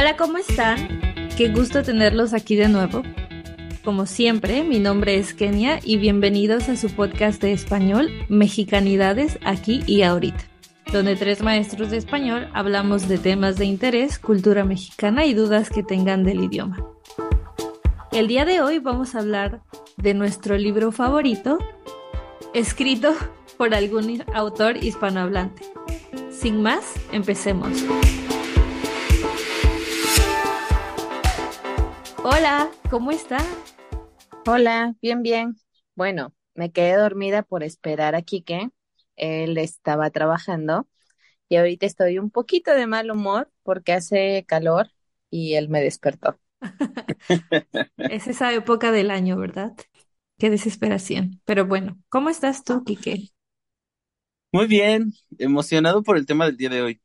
Hola, ¿cómo están? Qué gusto tenerlos aquí de nuevo. Como siempre, mi nombre es Kenia y bienvenidos a su podcast de español Mexicanidades aquí y ahorita, donde tres maestros de español hablamos de temas de interés, cultura mexicana y dudas que tengan del idioma. El día de hoy vamos a hablar de nuestro libro favorito, escrito por algún autor hispanohablante. Sin más, empecemos. Hola, ¿cómo está? Hola, bien, bien. Bueno, me quedé dormida por esperar a Quique. Él estaba trabajando y ahorita estoy un poquito de mal humor porque hace calor y él me despertó. Es esa época del año, ¿verdad? Qué desesperación. Pero bueno, ¿cómo estás tú, Quique? Muy bien, emocionado por el tema del día de hoy.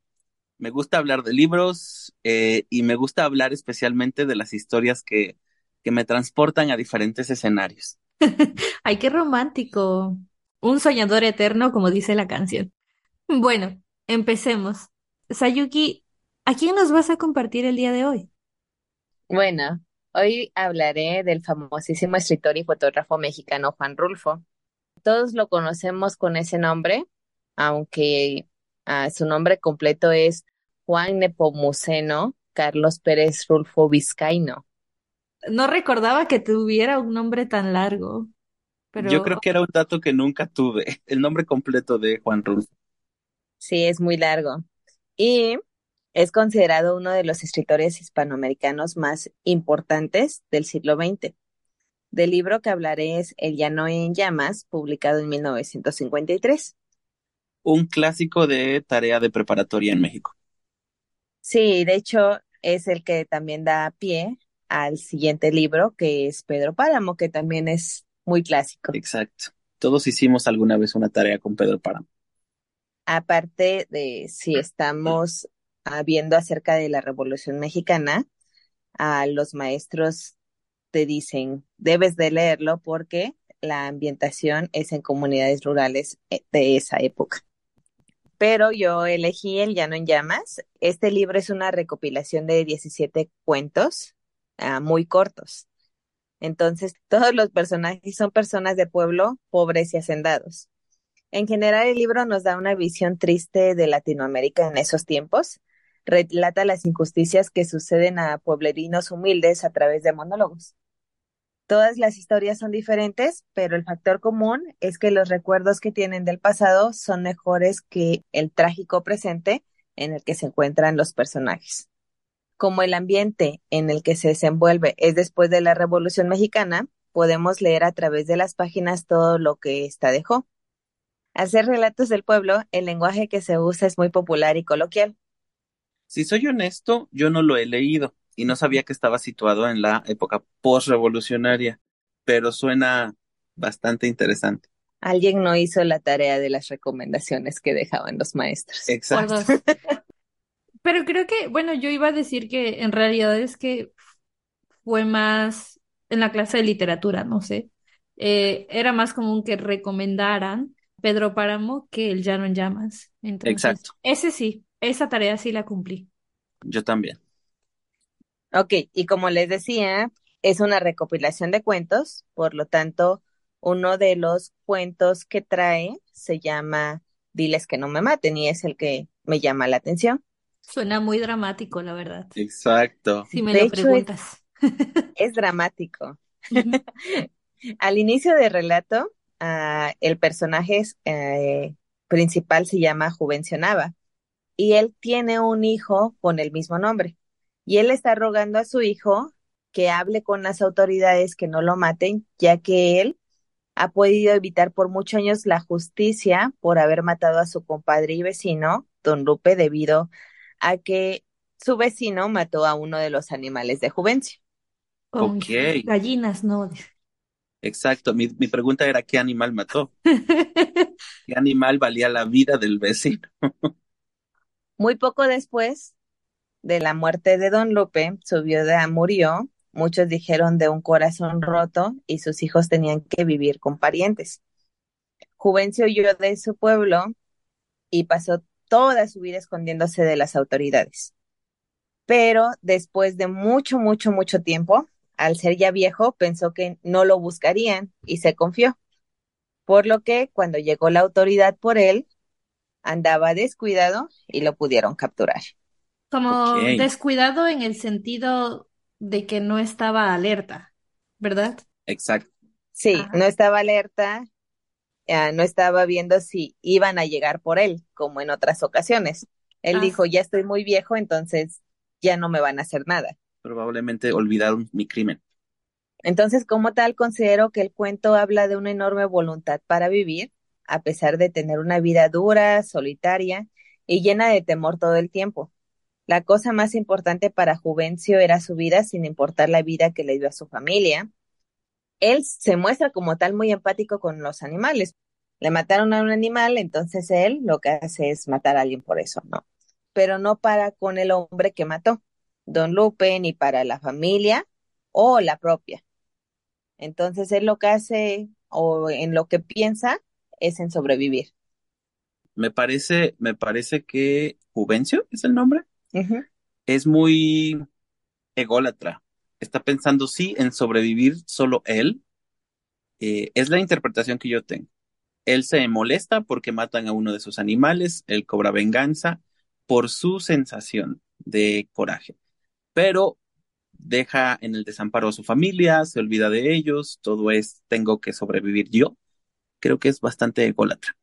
Me gusta hablar de libros eh, y me gusta hablar especialmente de las historias que, que me transportan a diferentes escenarios. Ay, qué romántico. Un soñador eterno, como dice la canción. Bueno, empecemos. Sayuki, ¿a quién nos vas a compartir el día de hoy? Bueno, hoy hablaré del famosísimo escritor y fotógrafo mexicano Juan Rulfo. Todos lo conocemos con ese nombre, aunque ah, su nombre completo es Juan Nepomuceno Carlos Pérez Rulfo Vizcaíno. No recordaba que tuviera un nombre tan largo, Yo pero creo que era un dato que nunca tuve, el nombre completo de Juan Rulfo. Sí, es muy largo. Y es considerado uno de los escritores hispanoamericanos más importantes del siglo XX. Del libro que hablaré es El llano en llamas, publicado en 1953. Un clásico de tarea de preparatoria en México. Sí, de hecho, es el que también da pie al siguiente libro, que es Pedro Páramo, que también es muy clásico. Exacto. Todos hicimos alguna vez una tarea con Pedro Páramo. Aparte de si estamos viendo acerca de la Revolución Mexicana, a los maestros te dicen, debes de leerlo porque la ambientación es en comunidades rurales eh, de esa época. Pero yo elegí El Llano en Llamas. Este libro es una recopilación de 17 cuentos ah, muy cortos. Entonces, todos los personajes son personas de pueblo pobres y hacendados. En general, el libro nos da una visión triste de Latinoamérica en esos tiempos. Relata las injusticias que suceden a pueblerinos humildes a través de monólogos. Todas las historias son diferentes, pero el factor común es que los recuerdos que tienen del pasado son mejores que el trágico presente en el que se encuentran los personajes. Como el ambiente en el que se desenvuelve es después de la Revolución Mexicana, podemos leer a través de las páginas todo lo que ésta dejó. Al ser relatos del pueblo, el lenguaje que se usa es muy popular y coloquial. Si soy honesto, yo no lo he leído y no sabía que estaba situado en la época postrevolucionaria, pero suena bastante interesante. Alguien no hizo la tarea de las recomendaciones que dejaban los maestros. Exacto. Pero creo que, bueno, yo iba a decir que en realidad es que fue más en la clase de literatura, no sé. Eh, era más común que recomendaran Pedro Páramo que El Llano en Llamas. Entonces, Exacto. ese sí, esa tarea sí la cumplí. Yo también. Ok, y como les decía, es una recopilación de cuentos, por lo tanto, uno de los cuentos que trae se llama Diles que no me maten y es el que me llama la atención. Suena muy dramático, la verdad, Exacto. si me De lo hecho, preguntas. es dramático. Al inicio del relato, ah, el personaje es, eh, principal se llama Juvencio Nava y él tiene un hijo con el mismo nombre. Y él está rogando a su hijo que hable con las autoridades que no lo maten, ya que él ha podido evitar por muchos años la justicia por haber matado a su compadre y vecino, Don Lupe, debido a que su vecino mató a uno de los animales de Juvencio. Con Ok, sus gallinas, ¿no? exacto. Mi, mi pregunta era, ¿qué animal mató? ¿Qué animal valía la vida del vecino? Muy poco después de la muerte de Don Lupe, su viuda murió. Muchos dijeron de un corazón roto y sus hijos tenían que vivir con parientes. Juvencio huyó de su pueblo y pasó toda su vida escondiéndose de las autoridades. pero después de mucho, mucho, mucho tiempo, al ser ya viejo, pensó que no lo buscarían y se confió. Por lo que cuando llegó la autoridad por él, andaba descuidado y lo pudieron capturar. Como descuidado en el sentido de que no estaba alerta, ¿verdad? Exacto. Sí, no estaba alerta, eh, no estaba viendo si iban a llegar por él, como en otras ocasiones. Él ah. dijo, ya estoy muy viejo, entonces ya no me van a hacer nada. Probablemente olvidaron mi crimen. Entonces, como tal, considero que el cuento habla de una enorme voluntad para vivir, a pesar de tener una vida dura, solitaria y llena de temor todo el tiempo. La cosa más importante para Juvencio era su vida sin importar la vida que le dio a su familia. Él se muestra como tal muy empático con los animales. Le mataron a un animal, entonces él lo que hace es matar a alguien por eso, ¿no? Pero no para con el hombre que mató, don Lupe, ni para la familia o la propia. Entonces él lo que hace o en lo que piensa es en sobrevivir. Me parece, me parece que Juvencio es el nombre. Es muy ególatra. Está pensando sí en sobrevivir solo él. Eh, es la interpretación que yo tengo. Él se molesta porque matan a uno de sus animales, él cobra venganza por su sensación de coraje, pero deja en el desamparo a su familia, se olvida de ellos, todo es tengo que sobrevivir yo. Creo que es bastante ególatra.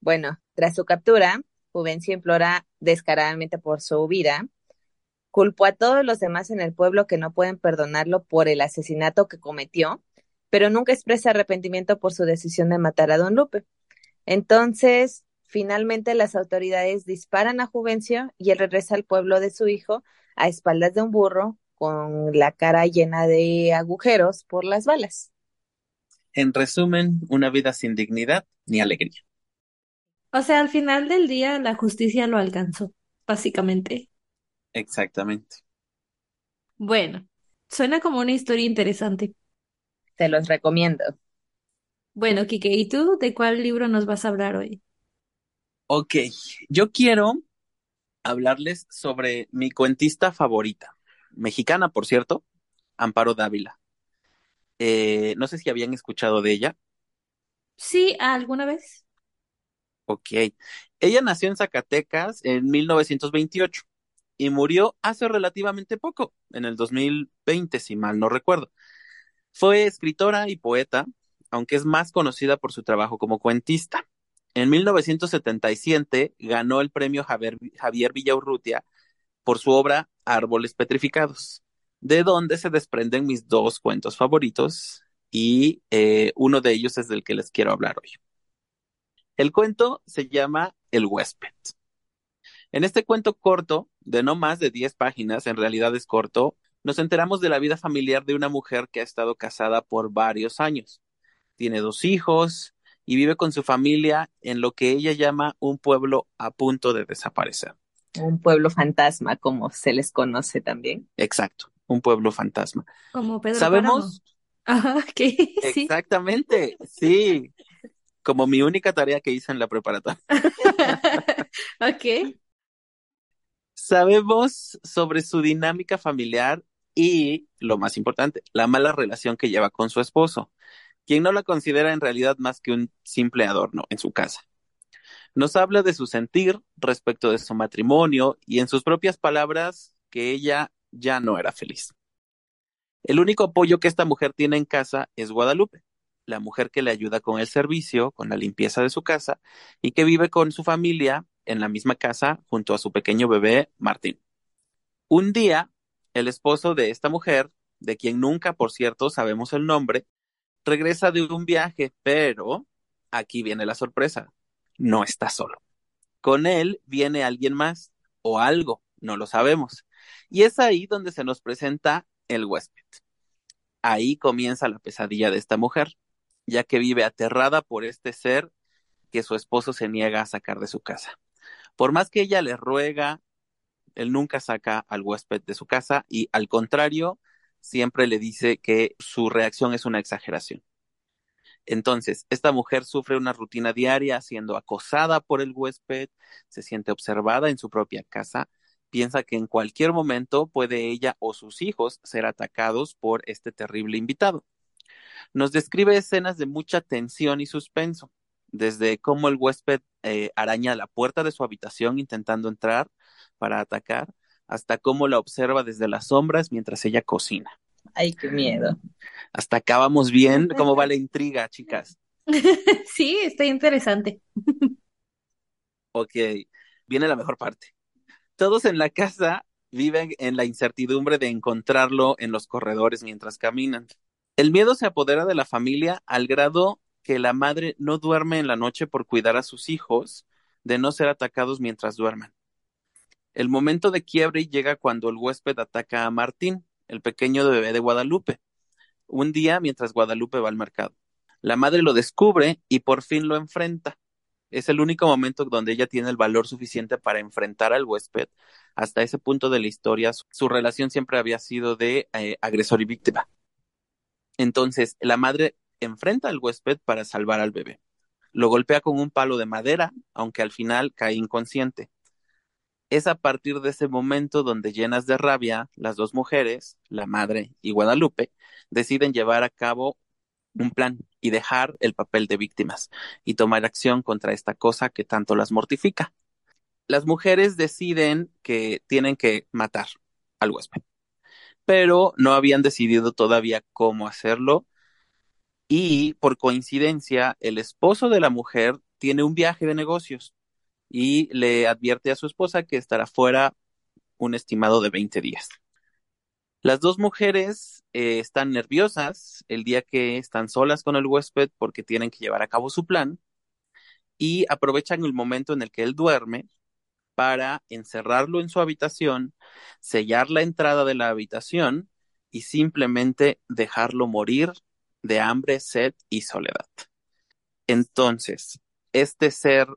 Bueno, tras su captura, Juvencio implora descaradamente por su vida, culpó a todos los demás en el pueblo que no pueden perdonarlo por el asesinato que cometió, pero nunca expresa arrepentimiento por su decisión de matar a don Lupe. Entonces, finalmente las autoridades disparan a Juvencio y él regresa al pueblo de su hijo a espaldas de un burro con la cara llena de agujeros por las balas. En resumen, una vida sin dignidad ni alegría. O sea, al final del día la justicia lo alcanzó, básicamente. Exactamente. Bueno, suena como una historia interesante. Te los recomiendo. Bueno, Kike, ¿y tú de cuál libro nos vas a hablar hoy? Ok, yo quiero hablarles sobre mi cuentista favorita, mexicana, por cierto, Amparo Dávila. Eh, no sé si habían escuchado de ella. Sí, ¿alguna vez? Ok. Ella nació en Zacatecas en 1928 y murió hace relativamente poco, en el 2020, si mal no recuerdo. Fue escritora y poeta, aunque es más conocida por su trabajo como cuentista. En 1977 ganó el premio Javier, Villaurrutia por su obra Árboles Petrificados, de donde se desprenden mis dos cuentos favoritos y eh, uno de ellos es del que les quiero hablar hoy. El cuento se llama El huésped. En este cuento corto, de no más de 10 páginas, en realidad es corto, nos enteramos de la vida familiar de una mujer que ha estado casada por varios años. Tiene dos hijos y vive con su familia en lo que ella llama un pueblo a punto de desaparecer. Un pueblo fantasma, como se les conoce también. Exacto, un pueblo fantasma. Como Pedro ¿Sabemos? Ajá, ¿qué? Exactamente, sí como mi única tarea que hice en la preparatoria. ok. Sabemos sobre su dinámica familiar y, lo más importante, la mala relación que lleva con su esposo, quien no la considera en realidad más que un simple adorno en su casa. Nos habla de su sentir respecto de su matrimonio y en sus propias palabras que ella ya no era feliz. El único apoyo que esta mujer tiene en casa es Guadalupe, la mujer que le ayuda con el servicio, con la limpieza de su casa y que vive con su familia en la misma casa junto a su pequeño bebé Martín. Un día, el esposo de esta mujer, de quien nunca, por cierto, sabemos el nombre, regresa de un viaje, pero aquí viene la sorpresa, no está solo. Con él viene alguien más o algo, no lo sabemos. Y es ahí donde se nos presenta el huésped. Ahí comienza la pesadilla de esta mujer ya que vive aterrada por este ser que su esposo se niega a sacar de su casa. Por más que ella le ruega, él nunca saca al huésped de su casa y al contrario, siempre le dice que su reacción es una exageración. Entonces, esta mujer sufre una rutina diaria siendo acosada por el huésped, se siente observada en su propia casa Piensa que en cualquier momento puede ella o sus hijos ser atacados por este terrible invitado. Nos describe escenas de mucha tensión y suspenso, desde cómo el huésped eh, araña la puerta de su habitación intentando entrar para atacar, hasta cómo la observa desde las sombras mientras ella cocina. Ay, qué miedo. Hasta acá vamos bien. ¿Cómo va la intriga, chicas? Sí, está interesante. Ok, viene la mejor parte. Todos en la casa viven en la incertidumbre de encontrarlo en los corredores mientras caminan. El miedo se apodera de la familia al grado que la madre no duerme en la noche por cuidar a sus hijos de no ser atacados mientras duermen. El momento de quiebre llega cuando el huésped ataca a Martín, el pequeño bebé de Guadalupe, un día mientras Guadalupe va al mercado. La madre lo descubre y por fin lo enfrenta. Es el único momento donde ella tiene el valor suficiente para enfrentar al huésped. Hasta ese punto de la historia, su relación siempre había sido de eh, agresor y víctima. Entonces, la madre enfrenta al huésped para salvar al bebé. Lo golpea con un palo de madera, aunque al final cae inconsciente. Es a partir de ese momento donde llenas de rabia, las dos mujeres, la madre y Guadalupe, deciden llevar a cabo un plan y dejar el papel de víctimas y tomar acción contra esta cosa que tanto las mortifica. Las mujeres deciden que tienen que matar al huésped, pero no habían decidido todavía cómo hacerlo y por coincidencia el esposo de la mujer tiene un viaje de negocios y le advierte a su esposa que estará fuera un estimado de 20 días. Las dos mujeres eh, están nerviosas el día que están solas con el huésped porque tienen que llevar a cabo su plan y aprovechan el momento en el que él duerme para encerrarlo en su habitación, sellar la entrada de la habitación y simplemente dejarlo morir de hambre, sed y soledad. Entonces, este ser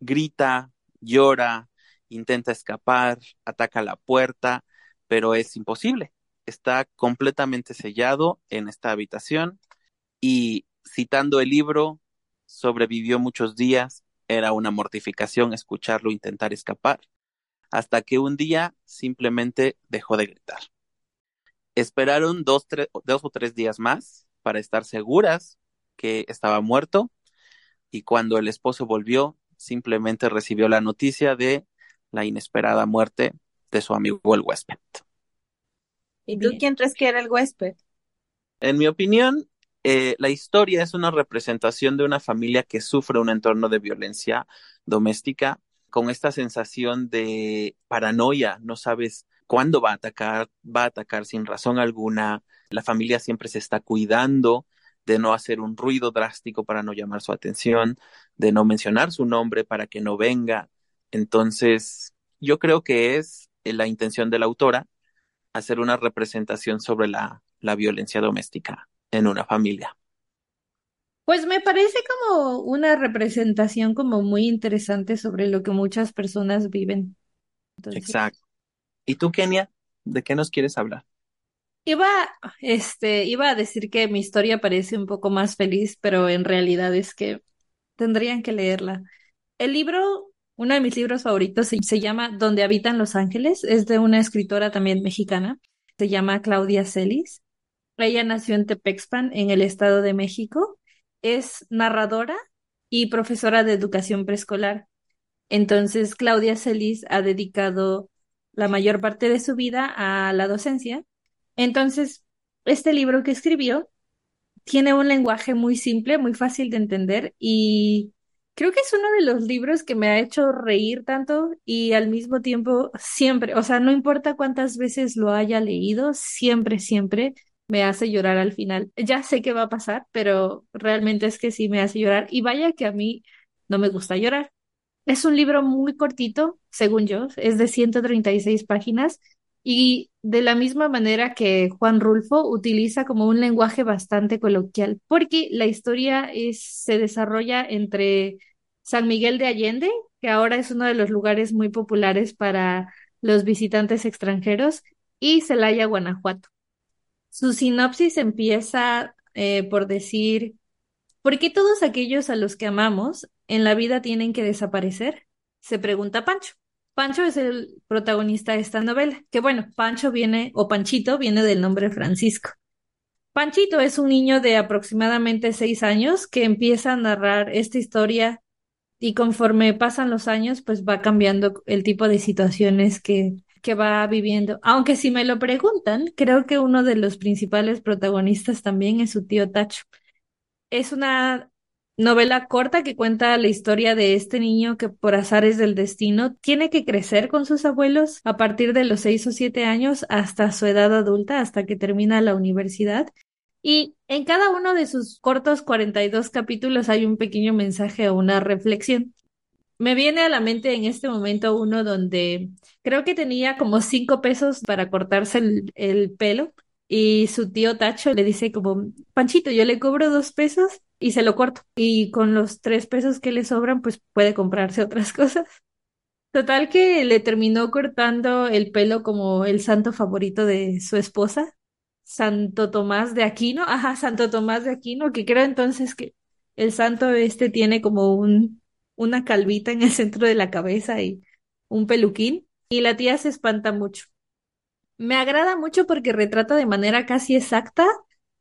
grita, llora, intenta escapar, ataca la puerta, pero es imposible. Está completamente sellado en esta habitación y citando el libro, sobrevivió muchos días, era una mortificación escucharlo intentar escapar, hasta que un día simplemente dejó de gritar. Esperaron dos, dos o tres días más para estar seguras que estaba muerto y cuando el esposo volvió, simplemente recibió la noticia de la inesperada muerte de su amigo el huésped. ¿Y tú quién crees que era el huésped? En mi opinión, eh, la historia es una representación de una familia que sufre un entorno de violencia doméstica con esta sensación de paranoia, no sabes cuándo va a atacar, va a atacar sin razón alguna, la familia siempre se está cuidando de no hacer un ruido drástico para no llamar su atención, de no mencionar su nombre para que no venga. Entonces, yo creo que es eh, la intención de la autora hacer una representación sobre la, la violencia doméstica en una familia. Pues me parece como una representación como muy interesante sobre lo que muchas personas viven. Exacto. ¿Y tú, Kenia? ¿De qué nos quieres hablar? Iba, este, iba a decir que mi historia parece un poco más feliz, pero en realidad es que tendrían que leerla. El libro, uno de mis libros favoritos, se, se llama Donde habitan los ángeles, es de una escritora también mexicana, se llama Claudia Celis. Ella nació en Tepexpan, en el Estado de México. Es narradora y profesora de educación preescolar. Entonces, Claudia Celis ha dedicado la mayor parte de su vida a la docencia entonces, este libro que escribió tiene un lenguaje muy simple, muy fácil de entender y creo que es uno de los libros que me ha hecho reír tanto y al mismo tiempo siempre, o sea, no importa cuántas veces lo haya leído, siempre, siempre me hace llorar al final. Ya sé qué va a pasar, pero realmente es que sí me hace llorar y vaya que a mí no me gusta llorar. Es un libro muy cortito, según yo, es de 136 páginas y de la misma manera que Juan Rulfo utiliza como un lenguaje bastante coloquial, porque la historia se desarrolla entre San Miguel de Allende, que ahora es uno de los lugares muy populares para los visitantes extranjeros, y Celaya, Guanajuato. Su sinopsis empieza eh, por decir, ¿por qué todos aquellos a los que amamos en la vida tienen que desaparecer? Se pregunta Pancho. Pancho es el protagonista de esta novela, que bueno, Pancho viene, o Panchito viene del nombre Francisco. Panchito es un niño de aproximadamente seis años que empieza a narrar esta historia y conforme pasan los años, pues va cambiando el tipo de situaciones que, que va viviendo. Aunque si me lo preguntan, creo que uno de los principales protagonistas también es su tío Tacho. Es una novela corta que cuenta la historia de este niño que por azares del destino tiene que crecer con sus abuelos a partir de los seis o siete años hasta su edad adulta, hasta que termina la universidad. Y en cada uno de sus cortos 42 capítulos hay un pequeño mensaje o una reflexión. Me viene a la mente en este momento uno donde creo que tenía como cinco pesos para cortarse el, el pelo y su tío Tacho le dice como, Panchito, yo le cobro dos pesos y se lo corto. Y con los tres pesos que le sobran, pues puede comprarse otras cosas. Total que le terminó cortando el pelo como el santo favorito de su esposa, Santo Tomás de Aquino. Ajá, Santo Tomás de Aquino, que creo entonces que el santo este tiene como un, una calvita en el centro de la cabeza y un peluquín. Y la tía se espanta mucho. Me agrada mucho porque retrata de manera casi exacta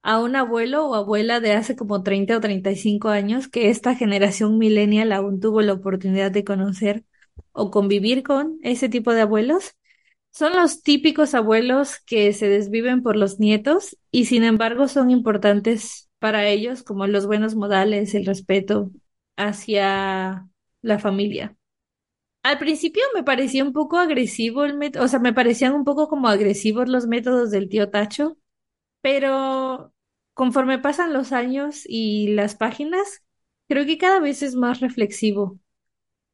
a un abuelo o abuela de hace como 30 o 35 años que esta generación millennial aún tuvo la oportunidad de conocer o convivir con ese tipo de abuelos. Son los típicos abuelos que se desviven por los nietos y sin embargo son importantes para ellos como los buenos modales, el respeto hacia la familia. Al principio me parecía un poco agresivo el método, o sea, me parecían un poco como agresivos los métodos del tío Tacho, pero conforme pasan los años y las páginas, creo que cada vez es más reflexivo.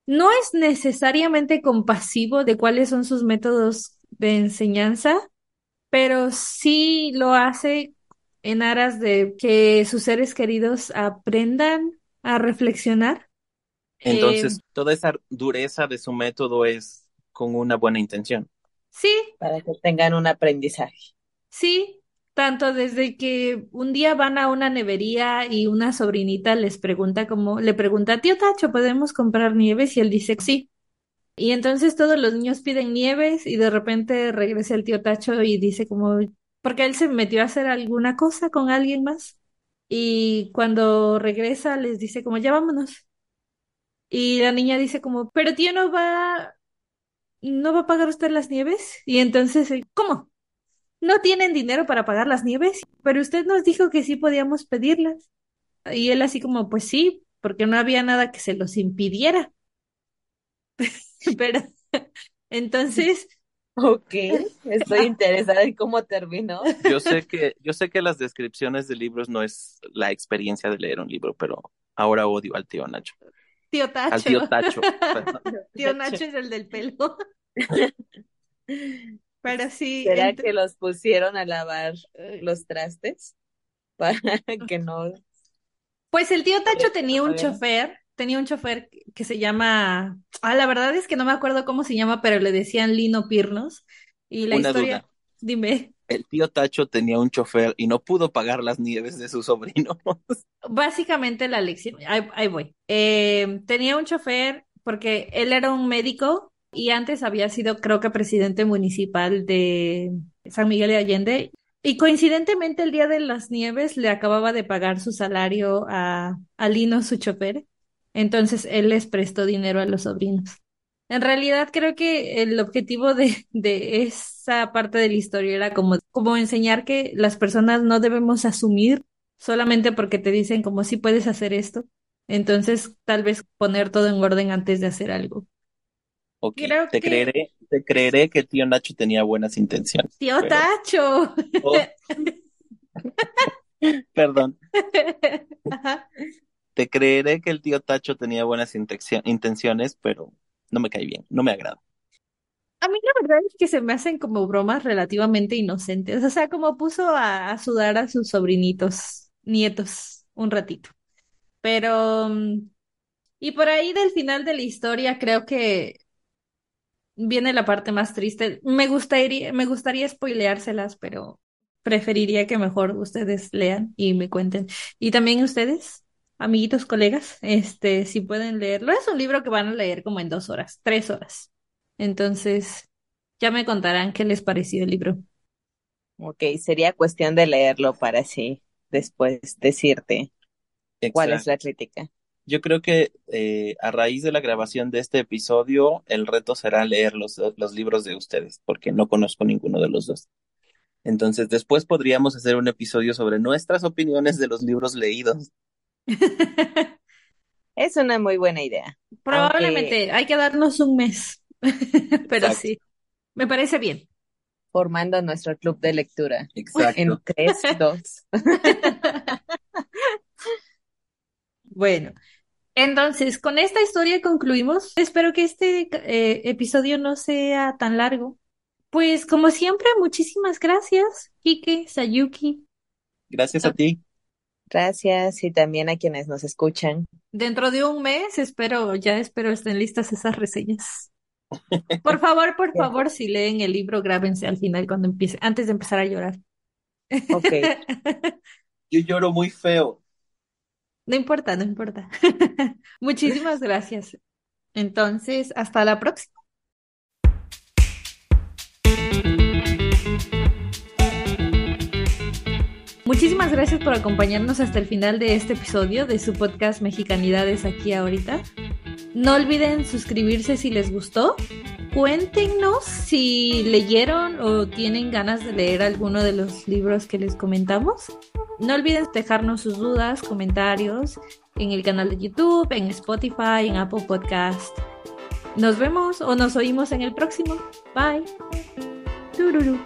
No es necesariamente compasivo de cuáles son sus métodos de enseñanza, pero sí lo hace en aras de que sus seres queridos aprendan a reflexionar entonces, eh, toda esa dureza de su método es con una buena intención. Sí, para que tengan un aprendizaje. sí, tanto desde que un día van a una nevería y una sobrinita les pregunta como, le pregunta, tío Tacho, ¿podemos comprar nieves? Y él dice sí. Y entonces todos los niños piden nieves y de repente regresa el tío Tacho y dice como, porque él se metió a hacer alguna cosa con alguien más. Y cuando regresa les dice como, ya vámonos. Y la niña dice como, pero tío, no va, no va a pagar usted las nieves. Y entonces, eh, ¿cómo? ¿No tienen dinero para pagar las nieves? Pero usted nos dijo que sí podíamos pedirlas. Y él así como, pues sí, porque no había nada que se los impidiera. Pero entonces, Ok, estoy interesada en cómo terminó. Yo sé que, yo sé que las descripciones de libros no es la experiencia de leer un libro, pero ahora odio al tío Nacho. tío Tacho. Al tío Tacho. Tío Nacho es el del pelo. Pero sí, ¿Será ent- que los pusieron a lavar los trastes? Para que no. Pues el tío Tacho tenía un chofer, tenía un chofer que se llama, ah, la verdad es que no me acuerdo cómo se llama, pero le decían Lino Pirnos. Y la Una historia, duda. dime, El tío Tacho tenía un chofer y no pudo pagar las nieves de su sobrino. básicamente la lección, ahí, ahí voy. Eh, tenía un chofer porque él era un médico y antes había sido, creo que, presidente municipal de San Miguel de Allende. Y coincidentemente el día de las nieves le acababa de pagar su salario a, a Lino, su chofer. Entonces él les prestó dinero a los sobrinos. En realidad creo que el objetivo de, de esa parte de la historia era como, como enseñar que las personas no debemos asumir solamente porque te dicen como si puedes hacer esto. Entonces tal vez poner todo en orden antes de hacer algo. Ok, Creo te que- creeré, te creeré que tío Nacho tenía buenas intenciones. Tío pero- Tacho. Oh. Perdón, Ajá. Te creeré que el tío Tacho tenía buenas intenciones, pero no me cae bien, no me agrada. A mí la verdad es que se me hacen como bromas relativamente inocentes. O sea, como puso a, a sudar a sus sobrinitos, nietos, un ratito. Pero, y por ahí del final de la historia creo que viene la parte más triste. Me gustaría, me gustaría spoileárselas, pero preferiría que mejor ustedes lean y me cuenten. Y también ustedes, amiguitos, colegas, este, si pueden leerlo. Es un libro que van a leer como en dos horas, tres horas. Entonces, ya me contarán qué les pareció el libro. Ok, sería cuestión de leerlo para así después decirte cuál es la crítica. Yo creo que eh, a raíz de la grabación de este episodio, el reto será leer los, los libros de ustedes, porque no conozco ninguno de los dos. Entonces, después podríamos hacer un episodio sobre nuestras opiniones de los libros leídos. Es una muy buena idea. Probablemente hay que darnos un mes, pero sí, me parece bien. Formando nuestro club de lectura. Exacto. En tres, dos. Bueno, entonces con esta historia concluimos. Espero que este eh, episodio no sea tan largo. Pues como siempre, muchísimas gracias, Kike, Sayuki. Gracias a ti. Gracias y también a quienes nos escuchan. Dentro de un mes, espero, ya espero estén listas esas reseñas. Por favor, por favor, si leen el libro, grábense al final cuando empiece, antes de empezar a llorar. Ok. Yo lloro muy feo. No importa, no importa. Muchísimas gracias. Entonces, hasta la próxima. Muchísimas gracias por acompañarnos hasta el final de este episodio de su podcast Mexicanidades aquí ahorita. No olviden suscribirse si les gustó. Cuéntenos si leyeron o tienen ganas de leer alguno de los libros que les comentamos. No olviden dejarnos sus dudas, comentarios en el canal de YouTube, en Spotify, en Apple Podcast. Nos vemos o nos oímos en el próximo. Bye. Tururu.